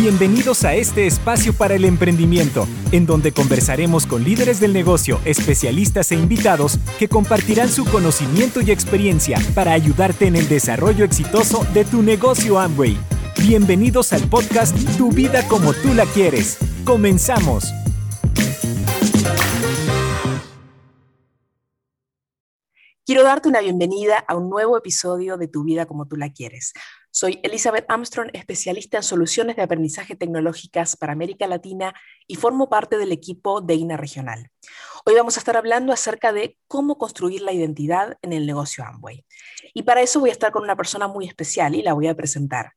Bienvenidos a este espacio para el emprendimiento, en donde conversaremos con líderes del negocio, especialistas e invitados que compartirán su conocimiento y experiencia para ayudarte en el desarrollo exitoso de tu negocio Amway. Bienvenidos al podcast Tu vida como tú la quieres. Comenzamos. Quiero darte una bienvenida a un nuevo episodio de Tu vida como tú la quieres. Soy Elizabeth Armstrong, especialista en soluciones de aprendizaje tecnológicas para América Latina y formo parte del equipo de INA Regional. Hoy vamos a estar hablando acerca de cómo construir la identidad en el negocio Amway. Y para eso voy a estar con una persona muy especial y la voy a presentar.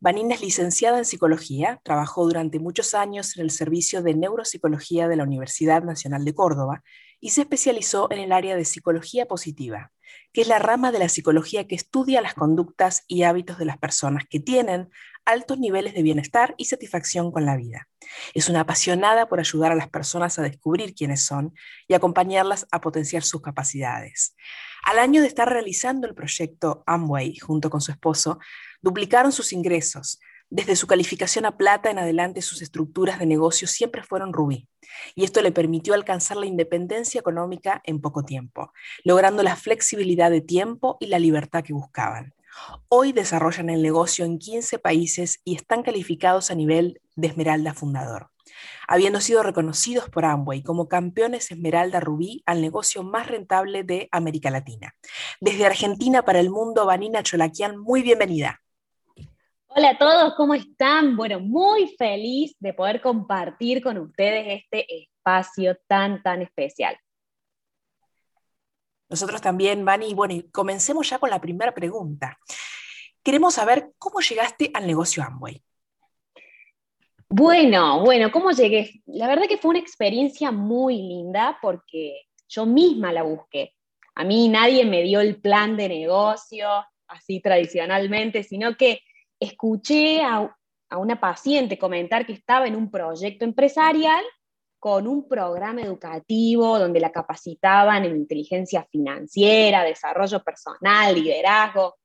Vanina es licenciada en psicología, trabajó durante muchos años en el servicio de neuropsicología de la Universidad Nacional de Córdoba y se especializó en el área de psicología positiva, que es la rama de la psicología que estudia las conductas y hábitos de las personas que tienen altos niveles de bienestar y satisfacción con la vida. Es una apasionada por ayudar a las personas a descubrir quiénes son y acompañarlas a potenciar sus capacidades. Al año de estar realizando el proyecto Amway junto con su esposo, duplicaron sus ingresos, desde su calificación a plata en adelante, sus estructuras de negocio siempre fueron rubí, y esto le permitió alcanzar la independencia económica en poco tiempo, logrando la flexibilidad de tiempo y la libertad que buscaban. Hoy desarrollan el negocio en 15 países y están calificados a nivel de Esmeralda Fundador, habiendo sido reconocidos por Amway como campeones Esmeralda Rubí al negocio más rentable de América Latina. Desde Argentina para el mundo, Vanina Cholaquian, muy bienvenida. Hola a todos, ¿cómo están? Bueno, muy feliz de poder compartir con ustedes este espacio tan, tan especial. Nosotros también, Vani, bueno, y comencemos ya con la primera pregunta. Queremos saber cómo llegaste al negocio Amway. Bueno, bueno, ¿cómo llegué? La verdad que fue una experiencia muy linda porque yo misma la busqué. A mí nadie me dio el plan de negocio así tradicionalmente, sino que escuché a, una paciente comentar que estaba en un proyecto empresarial con un programa educativo donde la capacitaban en inteligencia financiera, desarrollo personal, liderazgo.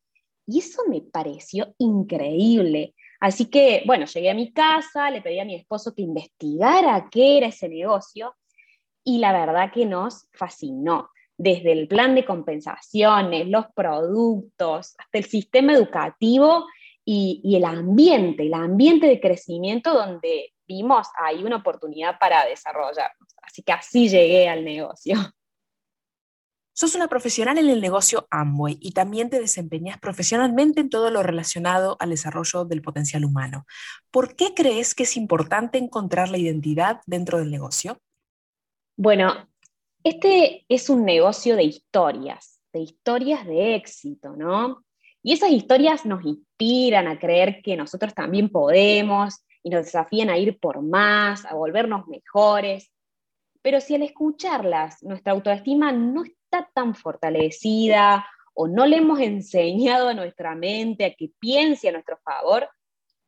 Y eso me pareció increíble. Así que, bueno, llegué a mi casa, le pedí a mi esposo que investigara qué era ese negocio y la verdad que nos fascinó. Desde el plan de compensaciones, los productos, hasta el sistema educativo y, el ambiente, el ambiente de crecimiento donde vimos ahí una oportunidad para desarrollarnos. Así que así llegué al negocio. Sos una profesional en el negocio Amway y también te desempeñas profesionalmente en todo lo relacionado al desarrollo del potencial humano. ¿Por qué crees que es importante encontrar la identidad dentro del negocio? Bueno, este es un negocio de historias, de historias de éxito, ¿no? Y esas historias nos inspiran a creer que nosotros también podemos y nos desafían a ir por más, a volvernos mejores. Pero si al escucharlas nuestra autoestima no está tan fortalecida o no le hemos enseñado a nuestra mente a que piense a nuestro favor,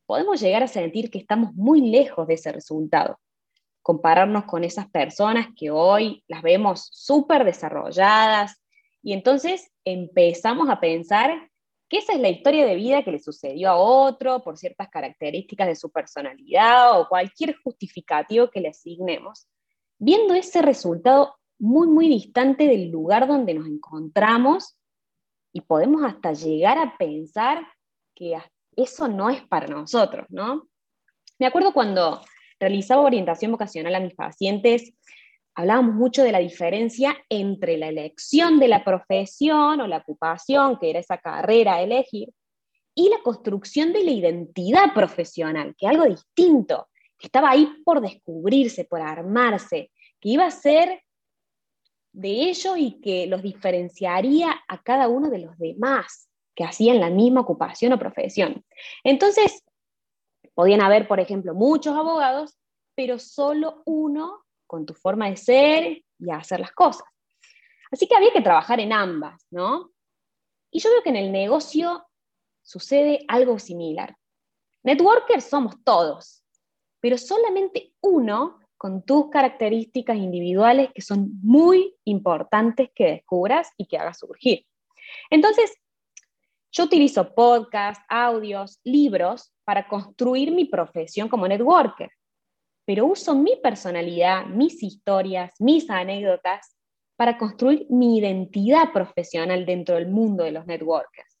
podemos llegar a sentir que estamos muy lejos de ese resultado. Compararnos con esas personas que hoy las vemos súper desarrolladas y entonces empezamos a pensar que esa es la historia de vida que le sucedió a otro por ciertas características de su personalidad o cualquier justificativo que le asignemos, viendo ese resultado muy, muy distante del lugar donde nos encontramos y podemos hasta llegar a pensar que eso no es para nosotros, ¿no? Me acuerdo cuando realizaba orientación vocacional a mis pacientes, hablábamos mucho de la diferencia entre la elección de la profesión o la ocupación, que era esa carrera elegir, y la construcción de la identidad profesional, que es algo distinto, que estaba ahí por descubrirse, por armarse, que iba a ser de ellos y que los diferenciaría a cada uno de los demás que hacían la misma ocupación o profesión. Entonces, podían haber, por ejemplo, muchos abogados, pero solo uno con tu forma de ser y hacer las cosas. Así que había que trabajar en ambas, ¿no? Y yo veo que en el negocio sucede algo similar. Networkers somos todos, pero solamente uno con tus características individuales que son muy importantes que descubras y que hagas surgir. Entonces, Yo utilizo podcasts, audios, libros para construir mi profesión como networker, pero uso mi personalidad, mis historias, mis anécdotas para construir mi identidad profesional dentro del mundo de los networkers.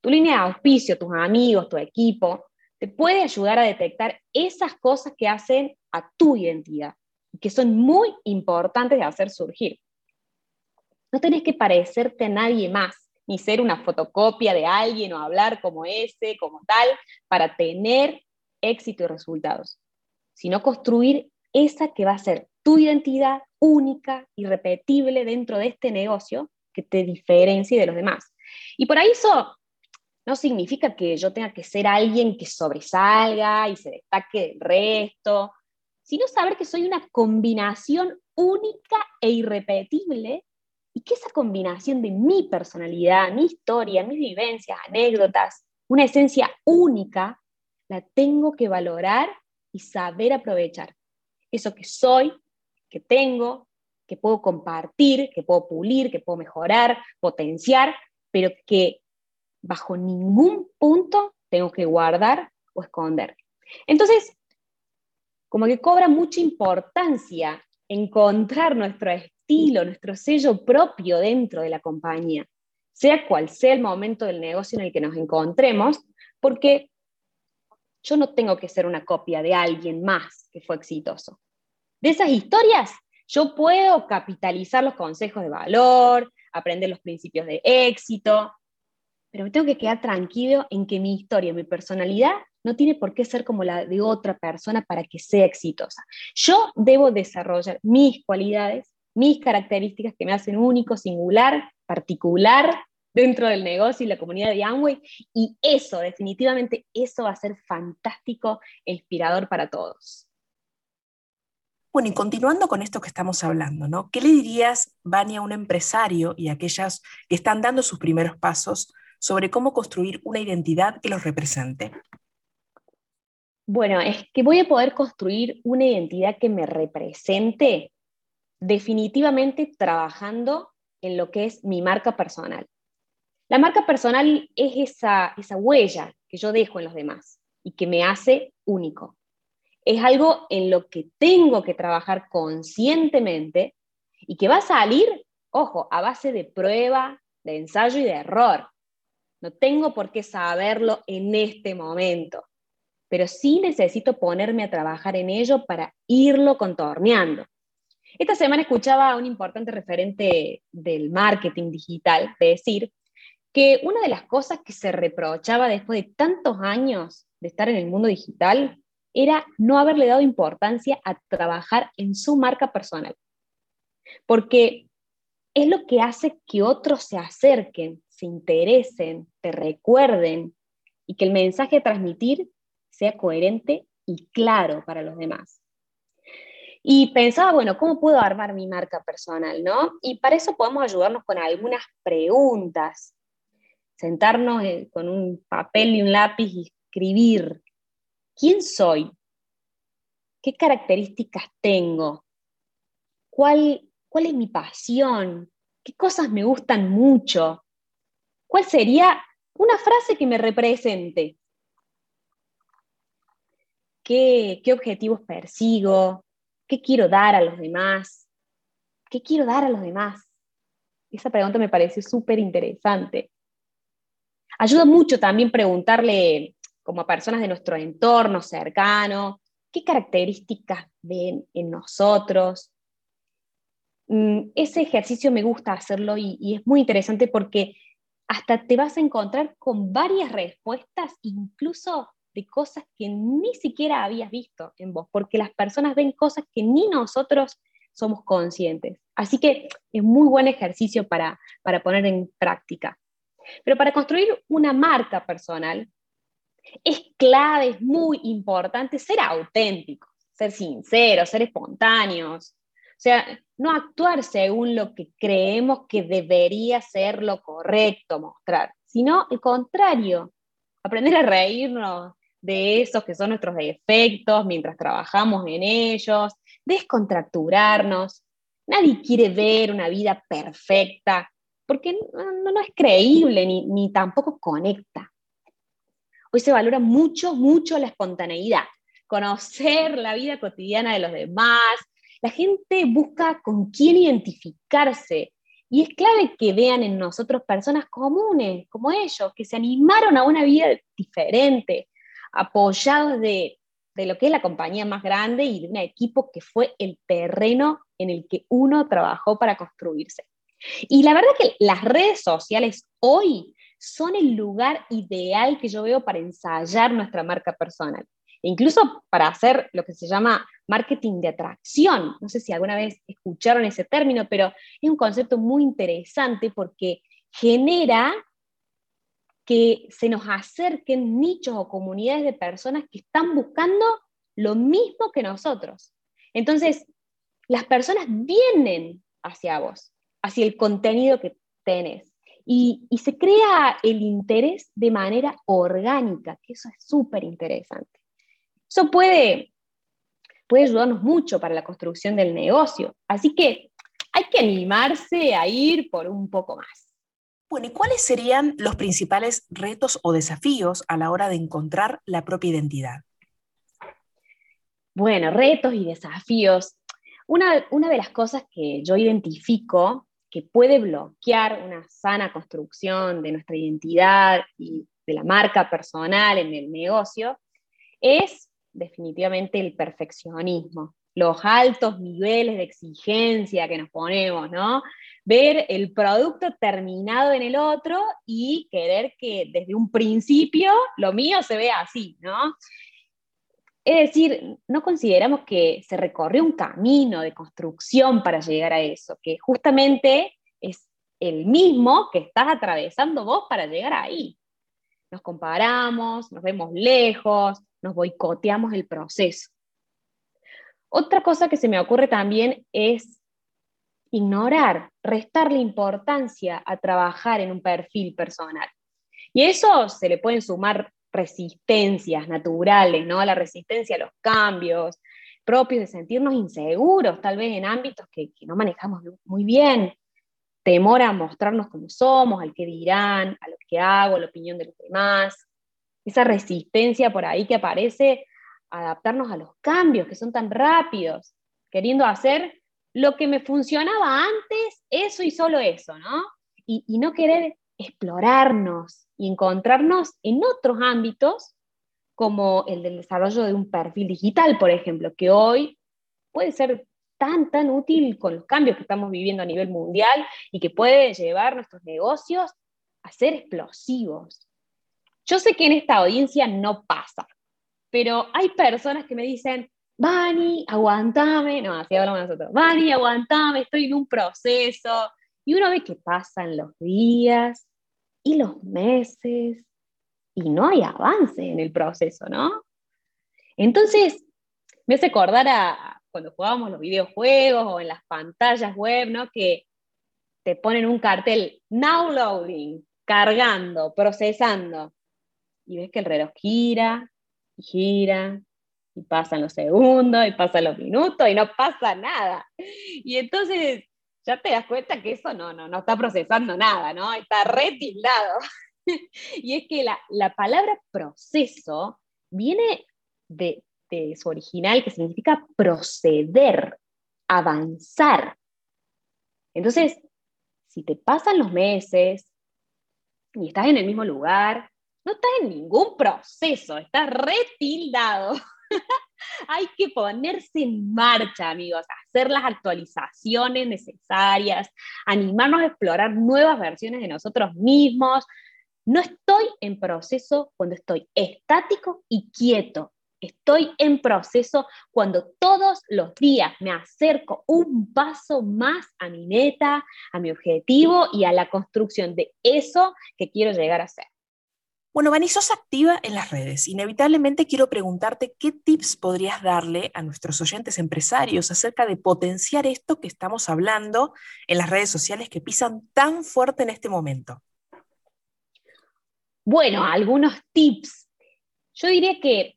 Tu línea de auspicio, tus amigos, tu equipo, te puede ayudar a detectar esas cosas que hacen a tu identidad y que son muy importantes de hacer surgir. No tenés que parecerte a nadie más, ni ser una fotocopia de alguien o hablar como ese, como tal, para tener éxito y resultados, sino construir esa que va a ser tu identidad única, irrepetible dentro de este negocio que te diferencie de los demás. Y por ahí eso no significa que yo tenga que ser alguien que sobresalga y se destaque del resto, sino saber que soy una combinación única e irrepetible y que esa combinación de mi personalidad, mi historia, mis vivencias, anécdotas, una esencia única, la tengo que valorar y saber aprovechar. Eso que soy, que tengo, que puedo compartir, que puedo pulir, que puedo mejorar, potenciar, pero que bajo ningún punto tengo que guardar o esconder. Entonces, como que cobra mucha importancia encontrar nuestro estilo, nuestro sello propio dentro de la compañía, sea cual sea el momento del negocio en el que nos encontremos, porque yo no tengo que ser una copia de alguien más que fue exitoso. De esas historias, yo puedo capitalizar los consejos de valor, aprender los principios de éxito, pero me tengo que quedar tranquilo en que mi historia, mi personalidad, no tiene por qué ser como la de otra persona para que sea exitosa. Yo debo desarrollar mis cualidades, mis características que me hacen único, singular, particular dentro del negocio y la comunidad de Amway, y eso, definitivamente, eso va a ser fantástico e inspirador para todos. Bueno, y continuando con esto que estamos hablando, ¿no? ¿Qué le dirías, Vania, a un empresario y a aquellas que están dando sus primeros pasos sobre cómo construir una identidad que los represente? Bueno, es que voy a poder construir una identidad que me represente definitivamente trabajando en lo que es mi marca personal. La marca personal es esa, huella que yo dejo en los demás y que me hace único. Es algo en lo que tengo que trabajar conscientemente y que va a salir, ojo, a base de prueba, de ensayo y de error. No tengo por qué saberlo en este momento, pero sí necesito ponerme a trabajar en ello para irlo contorneando. Esta semana escuchaba a un importante referente del marketing digital decir que una de las cosas que se reprochaba después de tantos años de estar en el mundo digital era no haberle dado importancia a trabajar en su marca personal. Porque es lo que hace que otros se acerquen, se interesen, te recuerden y que el mensaje a transmitir sea coherente y claro para los demás. Y pensaba, bueno, ¿cómo puedo armar mi marca personal? ¿no? Y para eso podemos ayudarnos con algunas preguntas. Sentarnos eh, con un papel y un lápiz y escribir. ¿Quién soy? ¿Qué características tengo? ¿Cuál, cuál es mi pasión? ¿Qué cosas me gustan mucho? ¿Cuál sería una frase que me represente? ¿Qué, objetivos persigo? ¿Qué quiero dar a los demás? ¿Qué quiero dar a los demás? Esa pregunta me parece súper interesante. Ayuda mucho también preguntarle como a personas de nuestro entorno cercano, qué características ven en nosotros. Mm, ese ejercicio me gusta hacerlo y, es muy interesante porque hasta te vas a encontrar con varias respuestas, incluso de cosas que ni siquiera habías visto en vos, porque las personas ven cosas que ni nosotros somos conscientes. Así que es muy buen ejercicio para, para poner en práctica. Pero para construir una marca personal, es clave, es muy importante ser auténticos, ser sinceros, ser espontáneos. O sea, no actuar según lo que creemos que debería ser lo correcto mostrar, sino el contrario, aprender a reírnos de esos que son nuestros defectos mientras trabajamos en ellos, descontracturarnos. Nadie quiere ver una vida perfecta porque no, es creíble ni tampoco conecta. Hoy se valora mucho, mucho la espontaneidad, conocer la vida cotidiana de los demás. La gente busca con quién identificarse, y es clave que vean en nosotros personas comunes, como ellos, que se animaron a una vida diferente, apoyados de, lo que es la compañía más grande y de un equipo que fue el terreno en el que uno trabajó para construirse. Y la verdad que las redes sociales hoy son el lugar ideal que yo veo para ensayar nuestra marca personal incluso para hacer lo que se llama marketing de atracción. No sé si alguna vez escucharon ese término, pero es un concepto muy interesante porque genera que se nos acerquen nichos o comunidades de personas que están buscando lo mismo que nosotros. Entonces, las personas vienen hacia vos, hacia el contenido que tenés. Y, y se crea el interés de manera orgánica, que eso es súper interesante. Eso puede, puede ayudarnos mucho para la construcción del negocio. Así que hay que animarse a ir por un poco más. Bueno, ¿y cuáles serían los principales retos o desafíos a la hora de encontrar la propia identidad? Bueno, retos y desafíos. Una, una de las cosas que yo identifico que puede bloquear una sana construcción de nuestra identidad y de la marca personal en el negocio es definitivamente el perfeccionismo, los altos niveles de exigencia que nos ponemos, ¿no? Ver el producto terminado en el otro y querer que desde un principio lo mío se vea así, ¿no? Es decir, no consideramos que se recorre un camino de construcción para llegar a eso, que justamente es el mismo que estás atravesando vos para llegar ahí. Nos comparamos, nos vemos lejos, nos boicoteamos el proceso. Otra cosa que se me ocurre también es ignorar, restarle importancia a trabajar en un perfil personal. Y eso se le pueden sumar resistencias naturales, ¿no? La resistencia a los cambios, propios de sentirnos inseguros, tal vez en ámbitos que, no manejamos muy bien, temor a mostrarnos como somos, al que dirán, a lo que hago, a la opinión de los demás, esa resistencia por ahí que aparece adaptarnos a los cambios que son tan rápidos, queriendo hacer lo que me funcionaba antes, eso y solo eso, ¿no? Y no querer explorarnos y encontrarnos en otros ámbitos como el del desarrollo de un perfil digital, por ejemplo, que hoy puede ser tan, tan útil con los cambios que estamos viviendo a nivel mundial y que puede llevar nuestros negocios a ser explosivos. Yo sé que en esta audiencia no pasa, pero hay personas que me dicen, Vani, aguantame, no, así hablamos nosotros, Vani, aguantame, estoy en un proceso. Y uno ve que pasan los días y los meses y no hay avance en el proceso, ¿no? Entonces, me hace acordar a cuando jugábamos los videojuegos o en las pantallas web, ¿no? Que te ponen un cartel, now loading, cargando, procesando y ves que el reloj gira y gira y pasan los segundos y pasan los minutos y no pasa nada. Y entonces ya te das cuenta que eso no, no, no está procesando nada, ¿no? Está retildado. y es que la, la, palabra proceso viene de, de su original que significa proceder, avanzar. Entonces, si te pasan los meses y estás en el mismo lugar no estás en ningún proceso, estás retildado. Hay que ponerse en marcha, amigos, hacer las actualizaciones necesarias, animarnos a explorar nuevas versiones de nosotros mismos. No estoy en proceso cuando estoy estático y quieto. Estoy en proceso cuando todos los días me acerco un paso más a mi meta, a mi objetivo y a la construcción de eso que quiero llegar a ser. Bueno, Vani, sos activa en las redes. Inevitablemente quiero preguntarte qué tips podrías darle a nuestros oyentes empresarios acerca de potenciar esto que estamos hablando en las redes sociales que pisan tan fuerte en este momento. Bueno, algunos tips. Yo diría que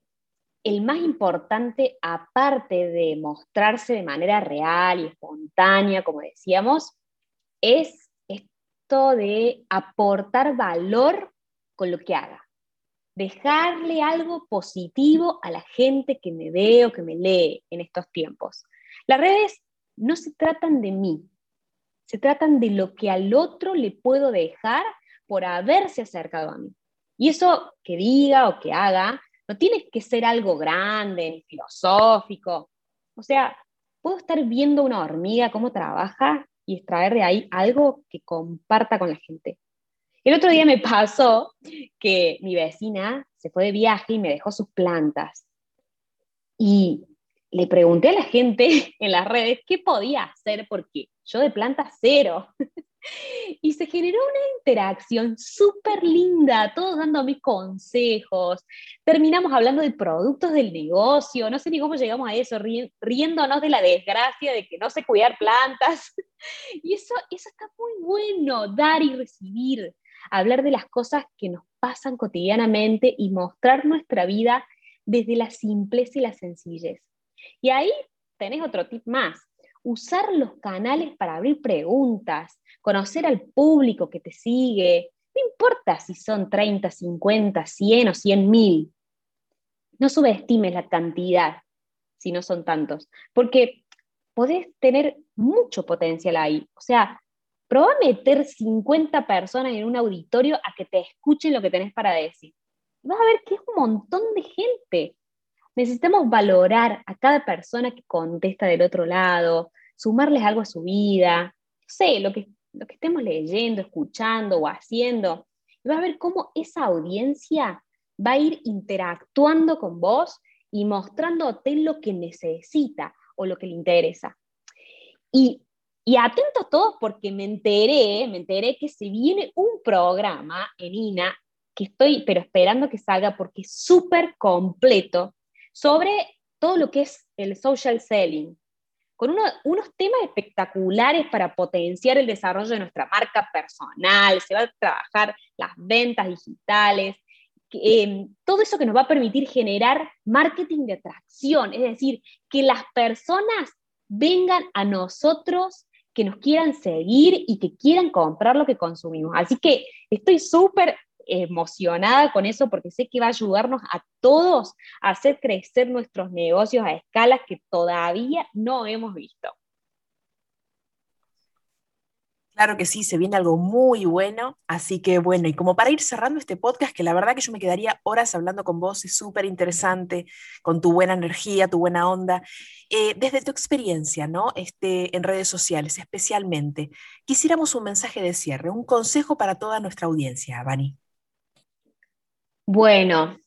el más importante, aparte de mostrarse de manera real y espontánea, como decíamos, es esto de aportar valor con lo que haga. Dejarle algo positivo a la gente que me ve o que me lee en estos tiempos. Las redes no se tratan de mí, se tratan de lo que al otro le puedo dejar por haberse acercado a mí. Y eso que diga o que haga no tiene que ser algo grande filosófico. O sea, puedo estar viendo una hormiga cómo trabaja y extraer de ahí algo que comparta con la gente. El otro día me pasó que mi vecina se fue de viaje y me dejó sus plantas. Y le pregunté a la gente en las redes qué podía hacer porque yo de planta cero. y se generó una interacción súper linda, todos dándome consejos. Terminamos hablando de productos del negocio, no sé ni cómo llegamos a eso, riéndonos de la desgracia de que no sé cuidar plantas. y eso, eso está muy bueno, dar y recibir, hablar de las cosas que nos pasan cotidianamente y mostrar nuestra vida desde la simpleza y la sencillez. Y ahí tenés otro tip más, usar los canales para abrir preguntas, conocer al público que te sigue, no importa si son 30, 50, 100 o 100 mil. No subestimes la cantidad si no son tantos, porque podés tener mucho potencial ahí. O sea, probá meter 50 personas en un auditorio a que te escuchen lo que tenés para decir. Vas a ver que es un montón de gente. Necesitamos valorar a cada persona que contesta del otro lado, sumarles algo a su vida, no sé, lo que, lo que estemos leyendo, escuchando o haciendo. Y vas a ver cómo esa audiencia va a ir interactuando con vos y mostrándote lo que necesita o lo que le interesa. Y, y atentos todos porque me enteré, me enteré que se viene un programa en INA que estoy, pero esperando que salga porque es súper completo sobre todo lo que es el social selling, con unos temas espectaculares para potenciar el desarrollo de nuestra marca personal, se va a trabajar las ventas digitales, em, todo eso que nos va a permitir generar marketing de atracción, es decir, que las personas vengan a nosotros, que nos quieran seguir y que quieran comprar lo que consumimos. Así que estoy súper emocionada con eso porque sé que va a ayudarnos a todos a hacer crecer nuestros negocios a escalas que todavía no hemos visto. Claro que sí, se viene algo muy bueno, así que bueno, y como para ir cerrando este podcast, que la verdad que yo me quedaría horas hablando con vos, es súper interesante, con tu buena energía, tu buena onda, eh, desde tu experiencia, ¿no? Este, en redes sociales especialmente, quisiéramos un mensaje de cierre, un consejo para toda nuestra audiencia, Vani. Bueno,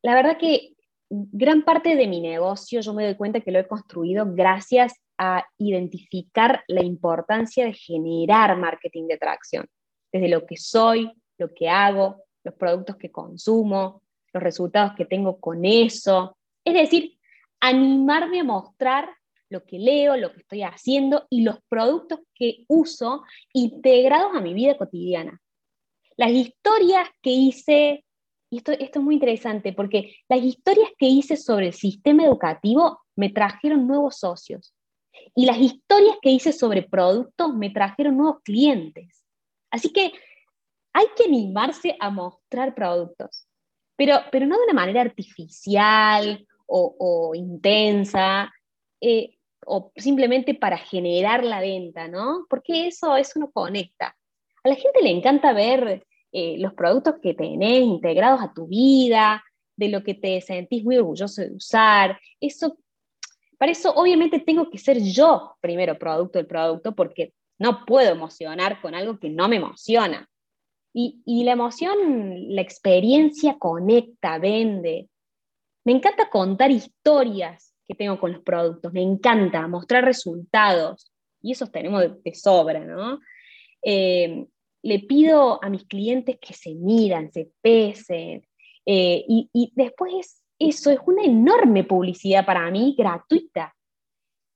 la verdad que gran parte de mi negocio yo me doy cuenta que lo he construido gracias a identificar la importancia de generar marketing de atracción, desde lo que soy, lo que hago, los productos que consumo, los resultados que tengo con eso. Es decir, animarme a mostrar lo que leo, lo que estoy haciendo y los productos que uso integrados a mi vida cotidiana. Las historias que hice, y esto, esto es muy interesante, porque las historias que hice sobre el sistema educativo me trajeron nuevos socios. Y las historias que hice sobre productos me trajeron nuevos clientes. Así que hay que animarse a mostrar productos, pero, pero no de una manera artificial o, intensa, eh, o simplemente para generar la venta, ¿no? Porque eso, eso no conecta. A la gente le encanta ver eh, los productos que tenés integrados a tu vida, de lo que te sentís muy orgulloso de usar. Eso, para eso obviamente tengo que ser yo primero producto del producto porque no puedo emocionar con algo que no me emociona. Y, la emoción, la experiencia conecta, vende. Me encanta contar historias que tengo con los productos, me encanta mostrar resultados, y esos tenemos de, sobra, ¿no? Eh, le pido a mis clientes que se miran, se pesen, eh, y, después eso es una enorme publicidad para mí, gratuita.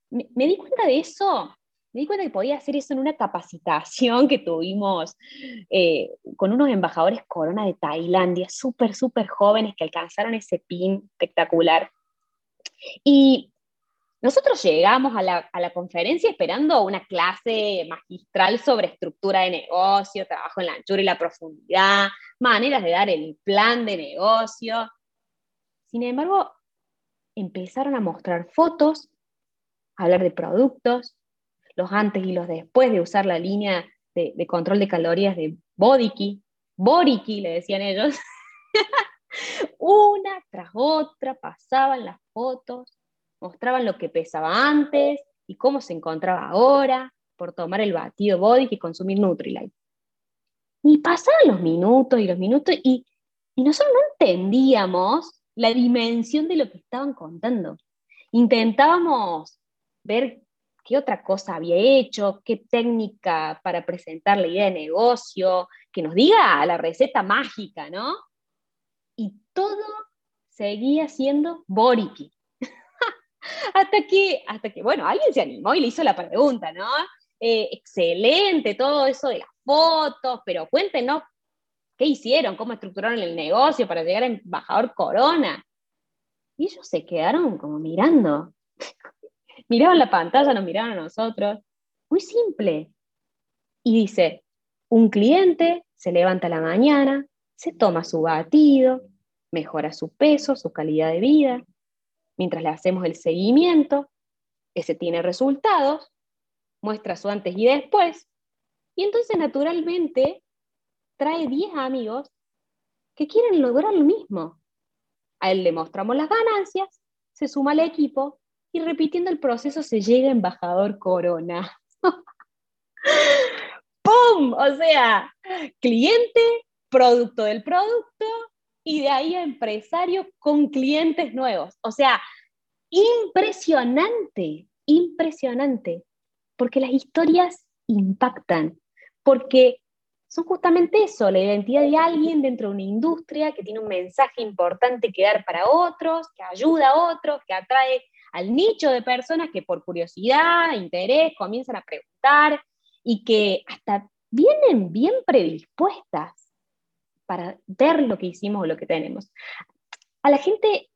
Me, di cuenta de eso, me di cuenta que podía hacer eso en una capacitación que tuvimos eh, con unos embajadores corona de Tailandia, súper, súper jóvenes que alcanzaron ese pin espectacular. Y nosotros llegamos a la, conferencia esperando una clase magistral sobre estructura de negocio, trabajo en la anchura y la profundidad, maneras de dar el plan de negocio. Sin embargo, empezaron a mostrar fotos, a hablar de productos, los antes y los después de usar la línea de, control de calorías de Bodiki, Boriki le decían ellos. Una tras otra pasaban las fotos mostraban lo que pesaba antes y cómo se encontraba ahora por tomar el batido body y consumir Nutrilite. Y pasaban los minutos y los minutos y, y nosotros no entendíamos la dimensión de lo que estaban contando. Intentábamos ver qué otra cosa había hecho, qué técnica para presentar la idea de negocio, que nos diga la receta mágica, ¿no? Y todo seguía siendo Boriki. hasta que, hasta que, bueno, alguien se animó y le hizo la pregunta, ¿no? Eh, excelente todo eso de las fotos, pero cuéntenos qué hicieron, cómo estructuraron el negocio para llegar a embajador Corona. Y ellos se quedaron como mirando. miraban la pantalla, nos miraban a nosotros. Muy simple. Y dice, un cliente se levanta a la mañana, se toma su batido, mejora su peso, su calidad de vida, Mientras le hacemos el seguimiento, ese tiene resultados, muestra su antes y después, y entonces naturalmente trae 10 amigos que quieren lograr lo mismo. A él le mostramos las ganancias, se suma al equipo y repitiendo el proceso se llega a embajador Corona. ¡Pum! O sea, cliente, producto del producto, y de ahí a empresario con clientes nuevos. O sea, impresionante, impresionante, porque las historias impactan, porque son justamente eso, la identidad de alguien dentro de una industria que tiene un mensaje importante que dar para otros, que ayuda a otros, que atrae al nicho de personas que por curiosidad, interés, comienzan a preguntar y que hasta vienen bien predispuestas para ver lo que hicimos o lo que tenemos. A la gente,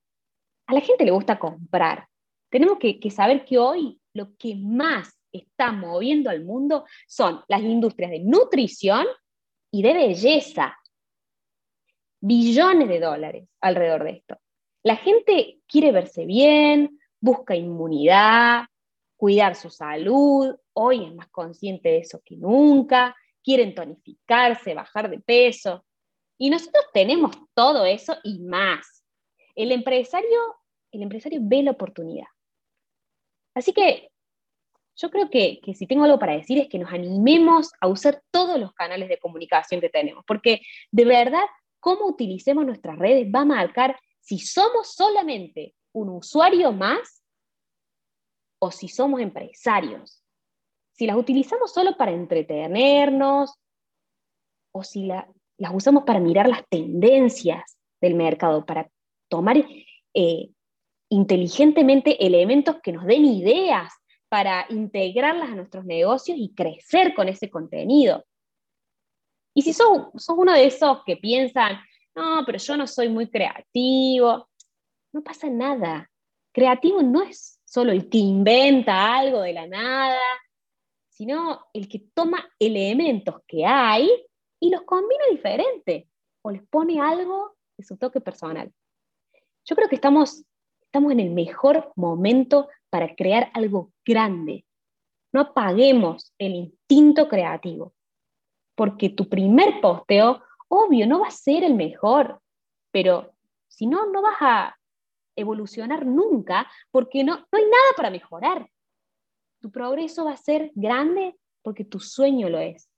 a la gente le gusta comprar. Tenemos que, que saber que hoy lo que más está moviendo al mundo son las industrias de nutrición y de belleza. Billones de dólares alrededor de esto. La gente quiere verse bien, busca inmunidad, cuidar su salud, hoy es más consciente de eso que nunca, quieren tonificarse, bajar de peso. Y nosotros tenemos todo eso y más. El empresario, el empresario ve la oportunidad. Así que yo creo que, que, si tengo algo para decir es que nos animemos a usar todos los canales de comunicación que tenemos, porque de verdad, cómo utilicemos nuestras redes va a marcar si somos solamente un usuario más o si somos empresarios. Si las utilizamos solo para entretenernos o si la, las usamos para mirar las tendencias del mercado, para tomar eh, inteligentemente elementos que nos den ideas para integrarlas a nuestros negocios y crecer con ese contenido. Y si sos, sos uno de esos que piensan, no, pero yo no soy muy creativo, no pasa nada. Creativo no es solo el que inventa algo de la nada, sino el que toma elementos que hay y los combina diferente o les pone algo de su toque personal. Yo creo que estamos, estamos en el mejor momento para crear algo grande. No apaguemos el instinto creativo, porque tu primer posteo, obvio, no va a ser el mejor, pero si no, no vas a evolucionar nunca porque no, no hay nada para mejorar. Tu progreso va a ser grande porque tu sueño lo es.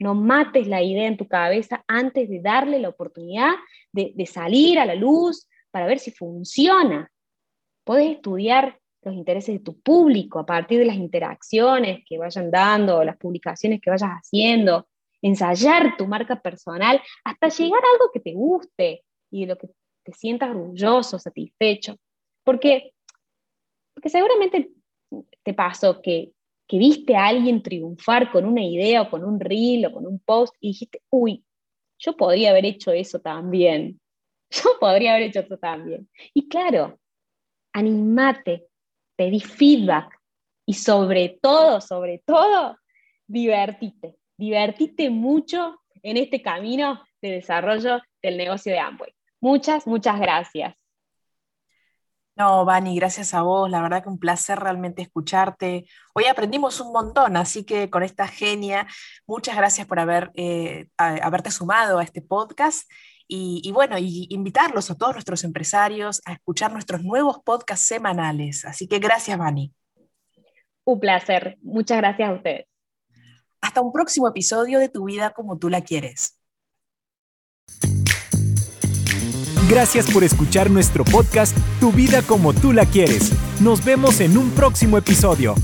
No mates la idea en tu cabeza antes de darle la oportunidad de, salir a la luz para ver si funciona. Puedes estudiar los intereses de tu público a partir de las interacciones que vayan dando, las publicaciones que vayas haciendo, ensayar tu marca personal hasta llegar a algo que te guste y de lo que te sientas orgulloso, satisfecho. Porque, porque seguramente te pasó que que viste a alguien triunfar con una idea o con un reel o con un post y dijiste, uy, yo podría haber hecho eso también. Yo podría haber hecho eso también. Y claro, animate, pedí feedback y sobre todo, sobre todo, divertite, divertite mucho en este camino de desarrollo del negocio de Amway. Muchas, muchas gracias. No, Vani, gracias a vos. La verdad que un placer realmente escucharte. Hoy aprendimos un montón, así que con esta genia, muchas gracias por haber, eh, haberte sumado a este podcast. Y, bueno, y invitarlos a todos nuestros empresarios a escuchar nuestros nuevos podcasts semanales. Así que gracias, Vani. Un placer. Muchas gracias a ustedes. Hasta un próximo episodio de Tu vida como tú la quieres. Gracias por escuchar nuestro podcast Tu vida como tú la quieres. Nos vemos en un próximo episodio.